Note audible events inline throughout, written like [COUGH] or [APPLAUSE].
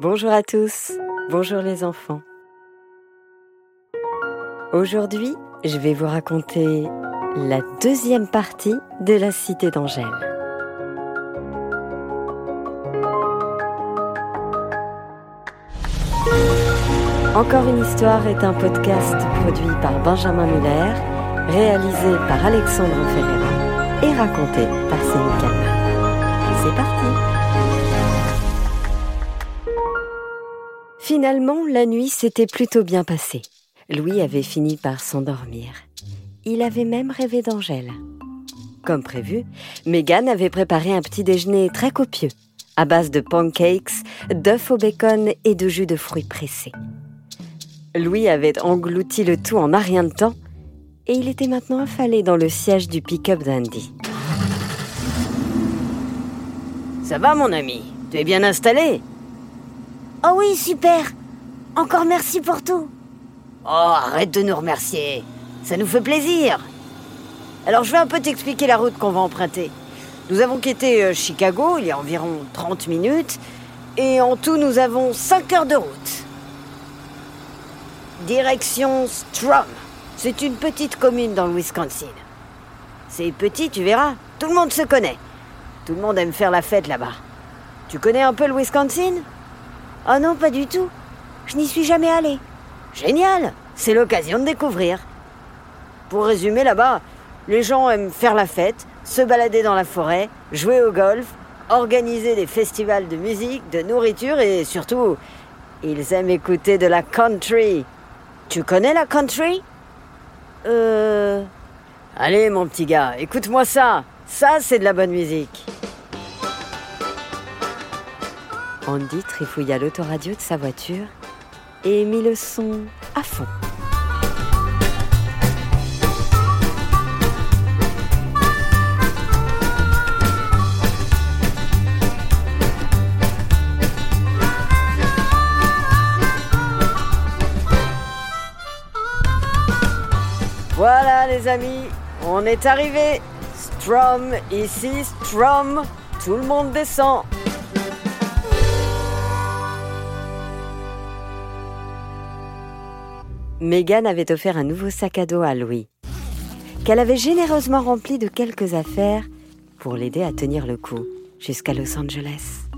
Bonjour à tous, bonjour les enfants. Aujourd'hui, je vais vous raconter la deuxième partie de la Cité d'Angèle. Encore une histoire est un podcast produit par Benjamin Muller, réalisé par Alexandre Ferreira et raconté par Céline Calma. C'est parti Finalement, la nuit s'était plutôt bien passée. Louis avait fini par s'endormir. Il avait même rêvé d'Angèle. Comme prévu, Megan avait préparé un petit déjeuner très copieux, à base de pancakes, d'œufs au bacon et de jus de fruits pressés. Louis avait englouti le tout en un rien de temps et il était maintenant affalé dans le siège du pick-up d'Andy. Ça va mon ami? Tu es bien installé? Oh oui, super Encore merci pour tout Oh, arrête de nous remercier Ça nous fait plaisir Alors je vais un peu t'expliquer la route qu'on va emprunter. Nous avons quitté euh, Chicago il y a environ 30 minutes, et en tout nous avons 5 heures de route. Direction Strom. C'est une petite commune dans le Wisconsin. C'est petit, tu verras. Tout le monde se connaît. Tout le monde aime faire la fête là-bas. Tu connais un peu le Wisconsin? Oh non, pas du tout. Je n'y suis jamais allée. Génial C'est l'occasion de découvrir. Pour résumer, là-bas, les gens aiment faire la fête, se balader dans la forêt, jouer au golf, organiser des festivals de musique, de nourriture et surtout, ils aiment écouter de la country. Tu connais la country? Euh... Allez mon petit gars, écoute-moi ça. Ça, c'est de la bonne musique. Andy trifouilla l'autoradio de sa voiture et mit le son à fond. Voilà les amis, on est arrivé. Strom, ici Strom. Tout le monde descend. Megan avait offert un nouveau sac à dos à Louis, qu'elle avait généreusement rempli de quelques affaires pour l'aider à tenir le coup jusqu'à Los Angeles.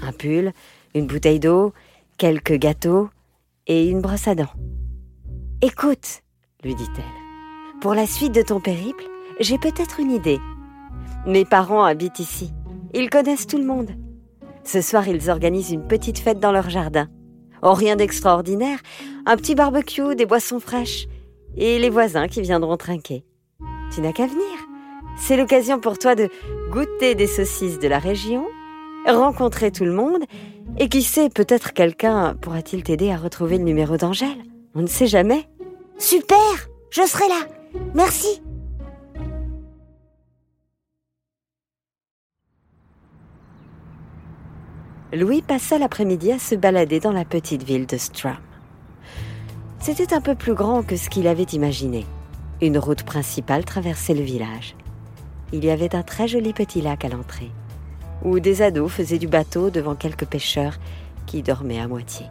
Un pull, une bouteille d'eau, quelques gâteaux et une brosse à dents. Écoute, lui dit-elle, pour la suite de ton périple, j'ai peut-être une idée. Mes parents habitent ici. Ils connaissent tout le monde. Ce soir, ils organisent une petite fête dans leur jardin. Oh, rien d'extraordinaire. Un petit barbecue, des boissons fraîches. Et les voisins qui viendront trinquer. Tu n'as qu'à venir. C'est l'occasion pour toi de goûter des saucisses de la région, rencontrer tout le monde, et qui sait, peut-être quelqu'un pourra-t-il t'aider à retrouver le numéro d'Angèle. On ne sait jamais. Super Je serai là Merci Louis passa l'après-midi à se balader dans la petite ville de Strum. C'était un peu plus grand que ce qu'il avait imaginé. Une route principale traversait le village. Il y avait un très joli petit lac à l'entrée, où des ados faisaient du bateau devant quelques pêcheurs qui dormaient à moitié.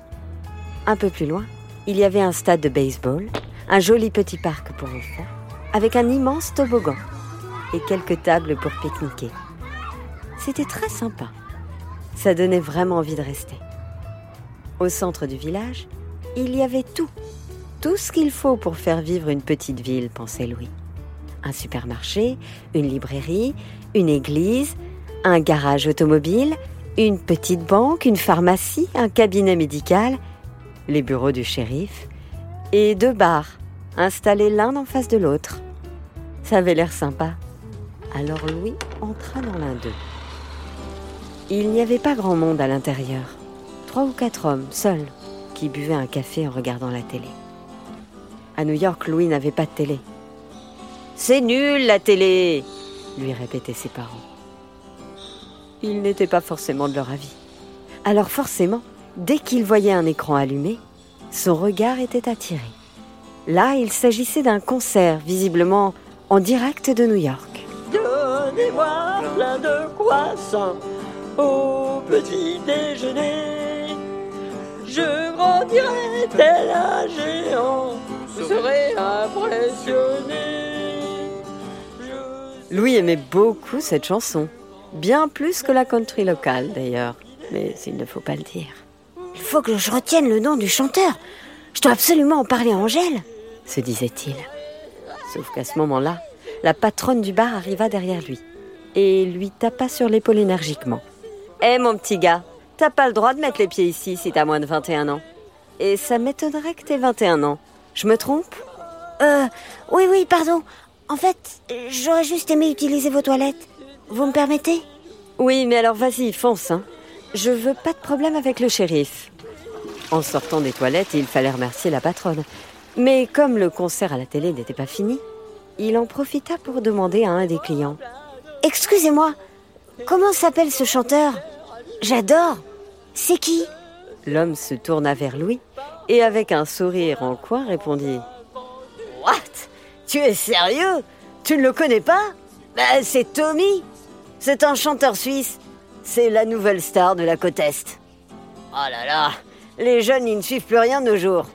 Un peu plus loin, il y avait un stade de baseball, un joli petit parc pour enfants, avec un immense toboggan et quelques tables pour pique-niquer. C'était très sympa. Ça donnait vraiment envie de rester. Au centre du village, il y avait tout. Tout ce qu'il faut pour faire vivre une petite ville, pensait Louis. Un supermarché, une librairie, une église, un garage automobile, une petite banque, une pharmacie, un cabinet médical, les bureaux du shérif et deux bars installés l'un en face de l'autre. Ça avait l'air sympa. Alors Louis entra dans l'un d'eux. Il n'y avait pas grand monde à l'intérieur. Trois ou quatre hommes, seuls, qui buvaient un café en regardant la télé. À New York, Louis n'avait pas de télé. C'est nul la télé lui répétaient ses parents. Ils n'étaient pas forcément de leur avis. Alors forcément, dès qu'il voyait un écran allumé, son regard était attiré. Là, il s'agissait d'un concert, visiblement en direct de New York. Donnez-moi plein de au petit déjeuner. grandirai tel un géant. Vous serez impressionné. Louis aimait beaucoup cette chanson. Bien plus que la country locale d'ailleurs. Mais il ne faut pas le dire. Il faut que je retienne le nom du chanteur. Je dois absolument en parler à Angèle, se disait-il. Sauf qu'à ce moment-là, la patronne du bar arriva derrière lui et lui tapa sur l'épaule énergiquement. Hé mon petit gars, t'as pas le droit de mettre les pieds ici si t'as moins de 21 ans. Et ça m'étonnerait que t'aies 21 ans. Je me trompe? Euh, oui, oui, pardon. En fait, j'aurais juste aimé utiliser vos toilettes. Vous me permettez? Oui, mais alors vas-y, fonce. Hein. Je veux pas de problème avec le shérif. En sortant des toilettes, il fallait remercier la patronne. Mais comme le concert à la télé n'était pas fini, il en profita pour demander à un des clients. Excusez-moi, comment s'appelle ce chanteur J'adore. C'est qui L'homme se tourna vers Louis et avec un sourire en coin répondit What Tu es sérieux Tu ne le connais pas bah, C'est Tommy. C'est un chanteur suisse. C'est la nouvelle star de la côte Est. Oh là là Les jeunes, ils ne suivent plus rien de nos jours.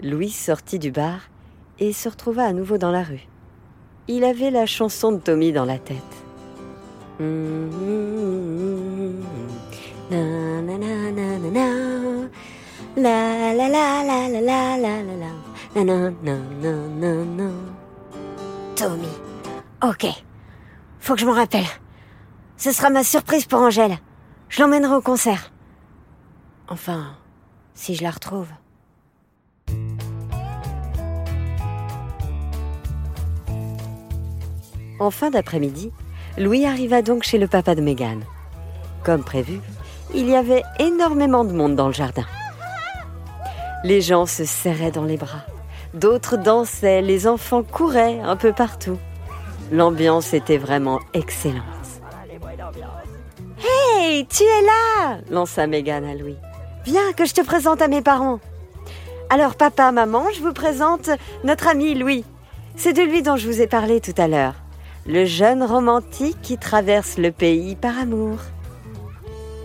Louis sortit du bar et se retrouva à nouveau dans la rue. Il avait la chanson de Tommy dans la tête. Tommy. Ok. Faut que je m'en rappelle. Ce sera ma surprise pour Angèle. Je l'emmènerai au concert. Enfin, si je la retrouve. En fin d'après-midi, Louis arriva donc chez le papa de Megan. Comme prévu, il y avait énormément de monde dans le jardin. Les gens se serraient dans les bras, d'autres dansaient, les enfants couraient un peu partout. L'ambiance était vraiment excellente. Hey, tu es là lança Megan à Louis. Viens que je te présente à mes parents. Alors papa, maman, je vous présente notre ami Louis. C'est de lui dont je vous ai parlé tout à l'heure le jeune romantique qui traverse le pays par amour.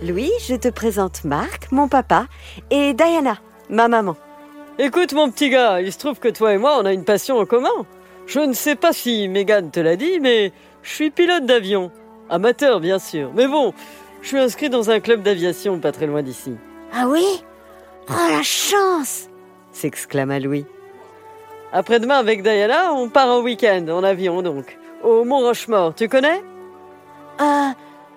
Louis, je te présente Marc, mon papa, et Diana, ma maman. Écoute mon petit gars, il se trouve que toi et moi, on a une passion en commun. Je ne sais pas si Megan te l'a dit, mais je suis pilote d'avion. Amateur, bien sûr. Mais bon, je suis inscrit dans un club d'aviation pas très loin d'ici. Ah oui? Oh la chance s'exclama Louis. Après-demain, avec Diana, on part en week-end, en avion donc au Mont Rochemort, tu connais? Euh,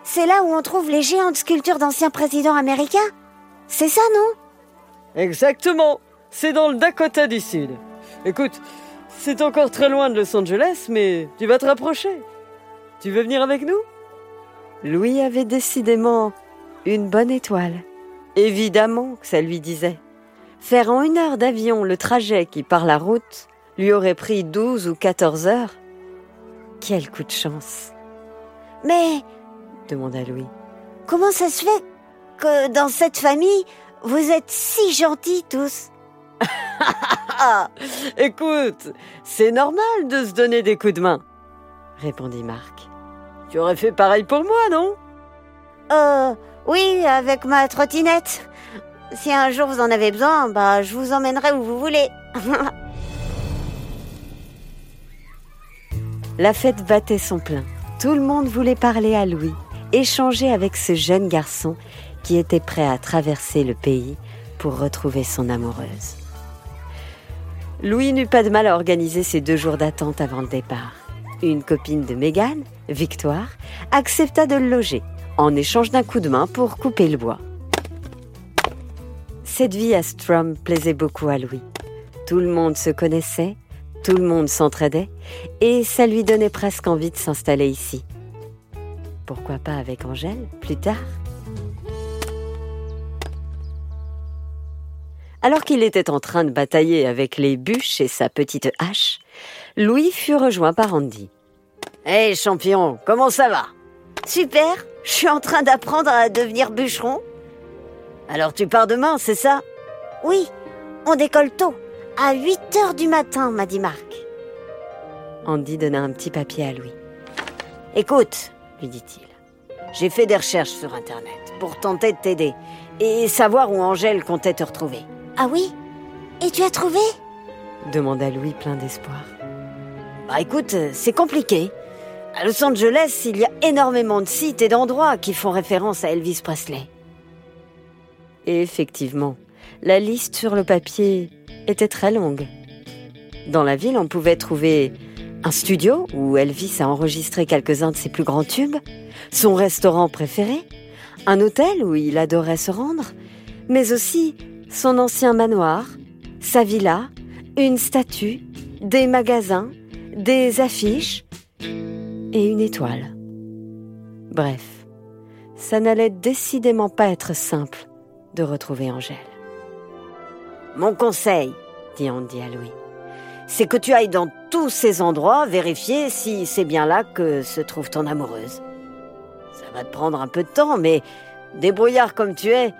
c'est là où on trouve les géantes sculptures d'anciens présidents américains? C'est ça, non? Exactement, c'est dans le Dakota du Sud. Écoute, c'est encore très loin de Los Angeles, mais tu vas te rapprocher. Tu veux venir avec nous? Louis avait décidément une bonne étoile. Évidemment que ça lui disait. Faire en une heure d'avion le trajet qui, par la route, lui aurait pris 12 ou 14 heures, quel coup de chance. Mais, demanda Louis, comment ça se fait que dans cette famille, vous êtes si gentils tous? [LAUGHS] Écoute, c'est normal de se donner des coups de main, répondit Marc. Tu aurais fait pareil pour moi, non? Euh, oui, avec ma trottinette. Si un jour vous en avez besoin, bah, je vous emmènerai où vous voulez. [LAUGHS] La fête battait son plein. Tout le monde voulait parler à Louis, échanger avec ce jeune garçon qui était prêt à traverser le pays pour retrouver son amoureuse. Louis n'eut pas de mal à organiser ses deux jours d'attente avant le départ. Une copine de Mégane, Victoire, accepta de le loger en échange d'un coup de main pour couper le bois. Cette vie à Strum plaisait beaucoup à Louis. Tout le monde se connaissait, tout le monde s'entraidait et ça lui donnait presque envie de s'installer ici. Pourquoi pas avec Angèle plus tard? Alors qu'il était en train de batailler avec les bûches et sa petite hache, Louis fut rejoint par Andy. Hé champion, comment ça va? Super, je suis en train d'apprendre à devenir bûcheron. Alors tu pars demain, c'est ça? Oui, on décolle tôt. À 8 heures du matin, m'a dit Marc. Andy donna un petit papier à Louis. Écoute, lui dit-il, j'ai fait des recherches sur Internet pour tenter de t'aider. et savoir où Angèle comptait te retrouver. Ah oui? Et tu as trouvé? demanda Louis plein d'espoir. Bah écoute, c'est compliqué. À Los Angeles, il y a énormément de sites et d'endroits qui font référence à Elvis Presley. Et effectivement, la liste sur le papier était très longue. Dans la ville, on pouvait trouver un studio où Elvis a enregistré quelques-uns de ses plus grands tubes, son restaurant préféré, un hôtel où il adorait se rendre, mais aussi son ancien manoir, sa villa, une statue, des magasins, des affiches et une étoile. Bref, ça n'allait décidément pas être simple de retrouver Angèle. Mon conseil, dit Andy à Louis, c'est que tu ailles dans tous ces endroits vérifier si c'est bien là que se trouve ton amoureuse. Ça va te prendre un peu de temps, mais débrouillard comme tu es,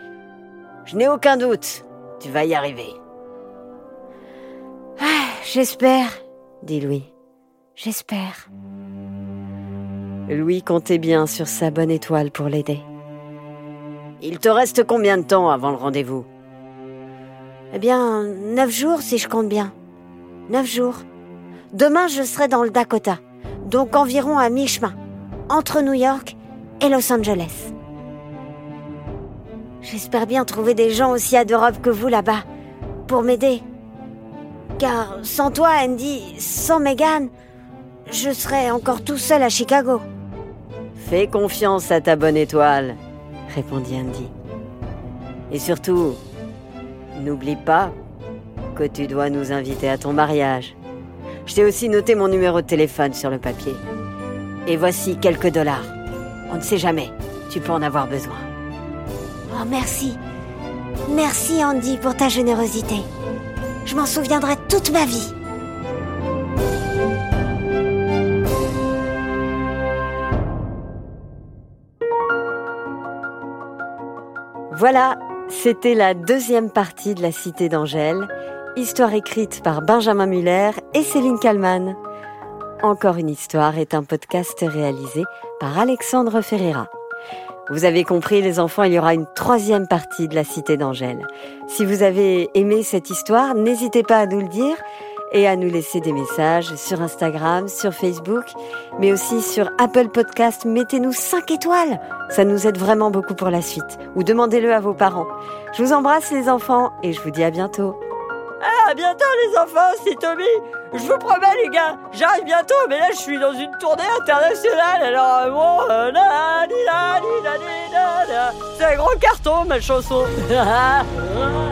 je n'ai aucun doute, tu vas y arriver. Ah, j'espère, dit Louis. J'espère. Louis comptait bien sur sa bonne étoile pour l'aider. Il te reste combien de temps avant le rendez-vous Eh bien, neuf jours si je compte bien. Neuf jours. Demain, je serai dans le Dakota, donc environ à mi-chemin, entre New York et Los Angeles. J'espère bien trouver des gens aussi adorables que vous là-bas, pour m'aider. Car sans toi, Andy, sans Megan, je serais encore tout seul à Chicago. Fais confiance à ta bonne étoile, répondit Andy. Et surtout, n'oublie pas que tu dois nous inviter à ton mariage. Je t'ai aussi noté mon numéro de téléphone sur le papier. Et voici quelques dollars. On ne sait jamais, tu peux en avoir besoin. Oh, merci. Merci Andy pour ta générosité. Je m'en souviendrai toute ma vie. Voilà, c'était la deuxième partie de La Cité d'Angèle, histoire écrite par Benjamin Muller et Céline Kallmann. Encore une histoire est un podcast réalisé par Alexandre Ferreira. Vous avez compris les enfants, il y aura une troisième partie de La Cité d'Angèle. Si vous avez aimé cette histoire, n'hésitez pas à nous le dire et à nous laisser des messages sur Instagram, sur Facebook, mais aussi sur Apple Podcast. Mettez-nous 5 étoiles, ça nous aide vraiment beaucoup pour la suite. Ou demandez-le à vos parents. Je vous embrasse les enfants et je vous dis à bientôt. Ah, à bientôt les enfants, c'est Tommy. Je vous promets les gars, j'arrive bientôt, mais là je suis dans une tournée internationale, alors bon, euh, c'est un grand carton ma chanson. [LAUGHS]